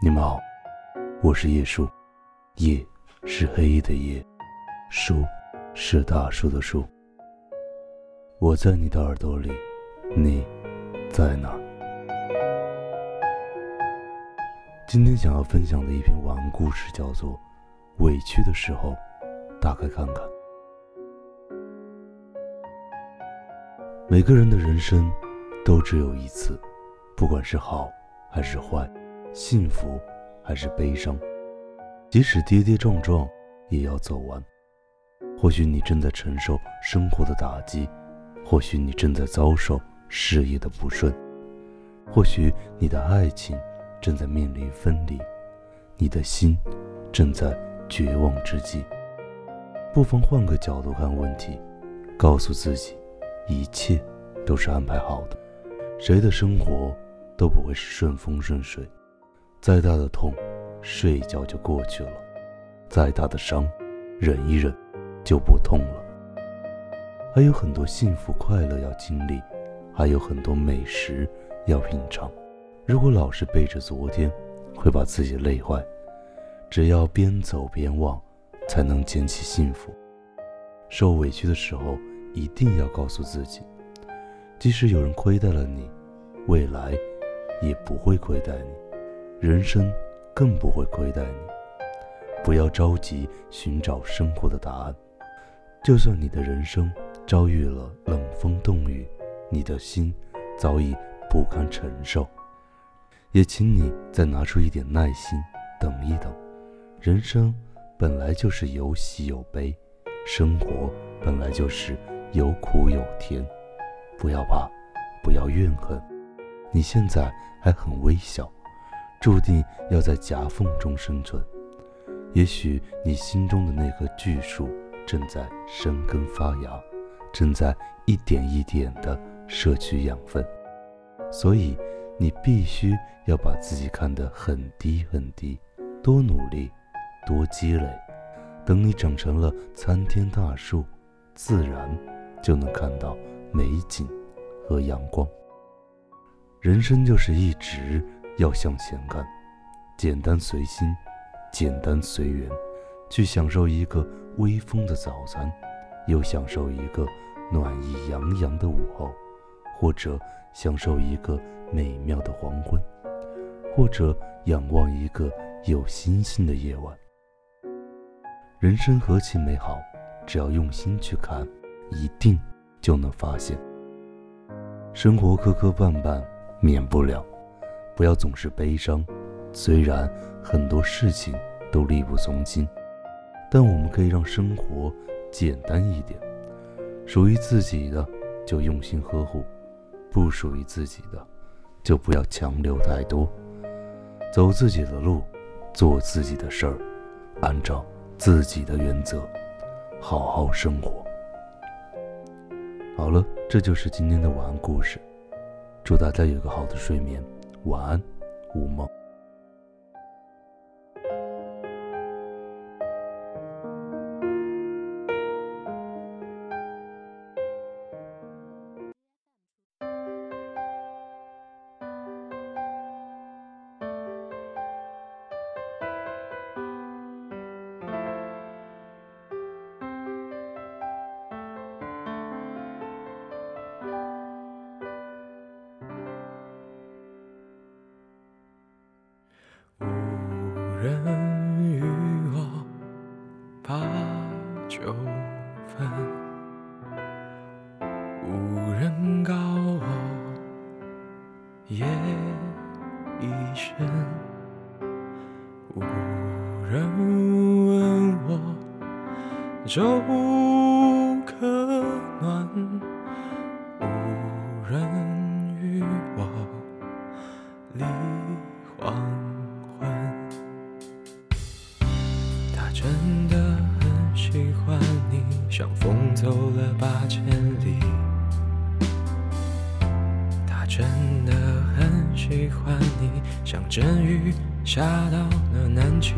你们好，我是叶树，叶是黑夜的夜，树是大树的树。我在你的耳朵里，你在哪？今天想要分享的一篇晚安故事叫做《委屈的时候，打开看看》。每个人的人生都只有一次，不管是好还是坏。幸福还是悲伤，即使跌跌撞撞，也要走完。或许你正在承受生活的打击，或许你正在遭受事业的不顺，或许你的爱情正在面临分离，你的心正在绝望之际。不妨换个角度看问题，告诉自己，一切都是安排好的。谁的生活都不会是顺风顺水。再大的痛，睡一觉就过去了；再大的伤，忍一忍就不痛了。还有很多幸福快乐要经历，还有很多美食要品尝。如果老是背着昨天，会把自己累坏。只要边走边忘，才能捡起幸福。受委屈的时候，一定要告诉自己，即使有人亏待了你，未来也不会亏待你。人生更不会亏待你。不要着急寻找生活的答案，就算你的人生遭遇了冷风冻雨，你的心早已不堪承受，也请你再拿出一点耐心，等一等。人生本来就是有喜有悲，生活本来就是有苦有甜。不要怕，不要怨恨，你现在还很微小。注定要在夹缝中生存，也许你心中的那棵巨树正在生根发芽，正在一点一点地摄取养分，所以你必须要把自己看得很低很低，多努力，多积累，等你长成了参天大树，自然就能看到美景和阳光。人生就是一直。要向前看，简单随心，简单随缘，去享受一个微风的早餐，又享受一个暖意洋洋的午后，或者享受一个美妙的黄昏，或者仰望一个有星星的夜晚。人生何其美好，只要用心去看，一定就能发现。生活磕磕绊绊，免不了。不要总是悲伤，虽然很多事情都力不从心，但我们可以让生活简单一点。属于自己的就用心呵护，不属于自己的就不要强留太多。走自己的路，做自己的事儿，按照自己的原则，好好生活。好了，这就是今天的晚安故事。祝大家有个好的睡眠。晚安，无梦。人与我把酒分，无人告我夜已深，无人问我粥像风走了八千里，他真的很喜欢你，像阵雨下到了南极。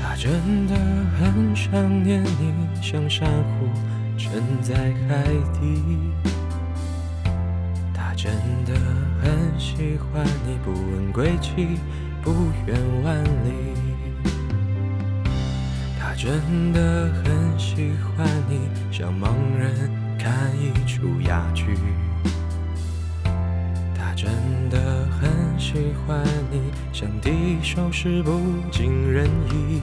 他真的很想念你，像珊瑚沉在海底。他真的很喜欢你，不问归期，不远万里。真的很喜欢你，像盲人看一出哑剧。他真的很喜欢你，像敌手时不尽人意。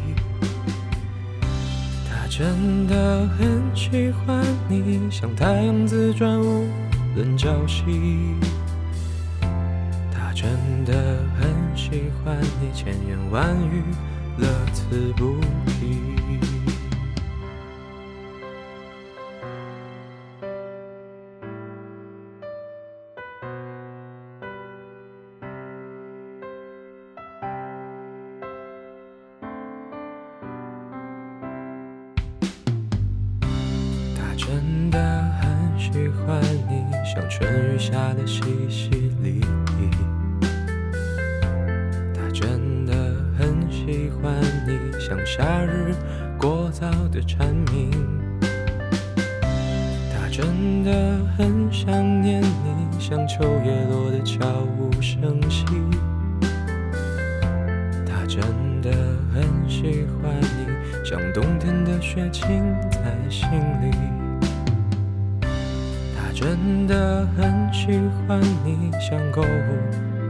他真的很喜欢你，像太阳自转无论朝夕。他真的很喜欢你，千言万语乐此不疲。他真的很喜欢你，像春雨下的淅淅沥沥。像夏日过早的蝉鸣。他真的很想念你，像秋叶落的悄无声息。他真的很喜欢你，像冬天的雪浸在心里。他真的很喜欢你，像购物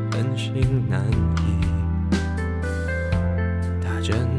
本性难移。他真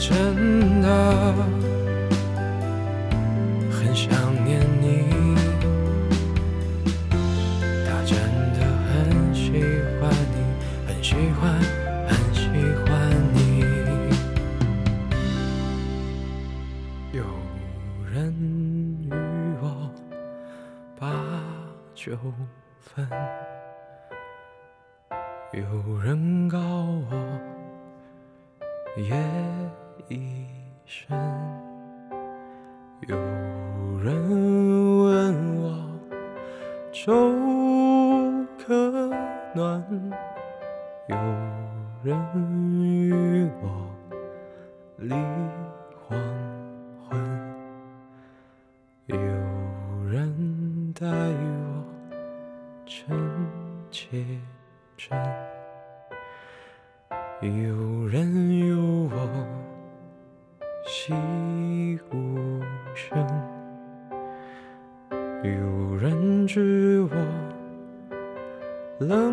真的很想念你，他真的很喜欢你，很喜欢，很喜欢你。有人与我把酒分，有人告我夜一生，有人问我粥可暖，有人与我立黄昏，有人待我真切真，有人有我。寂无声，有人知我冷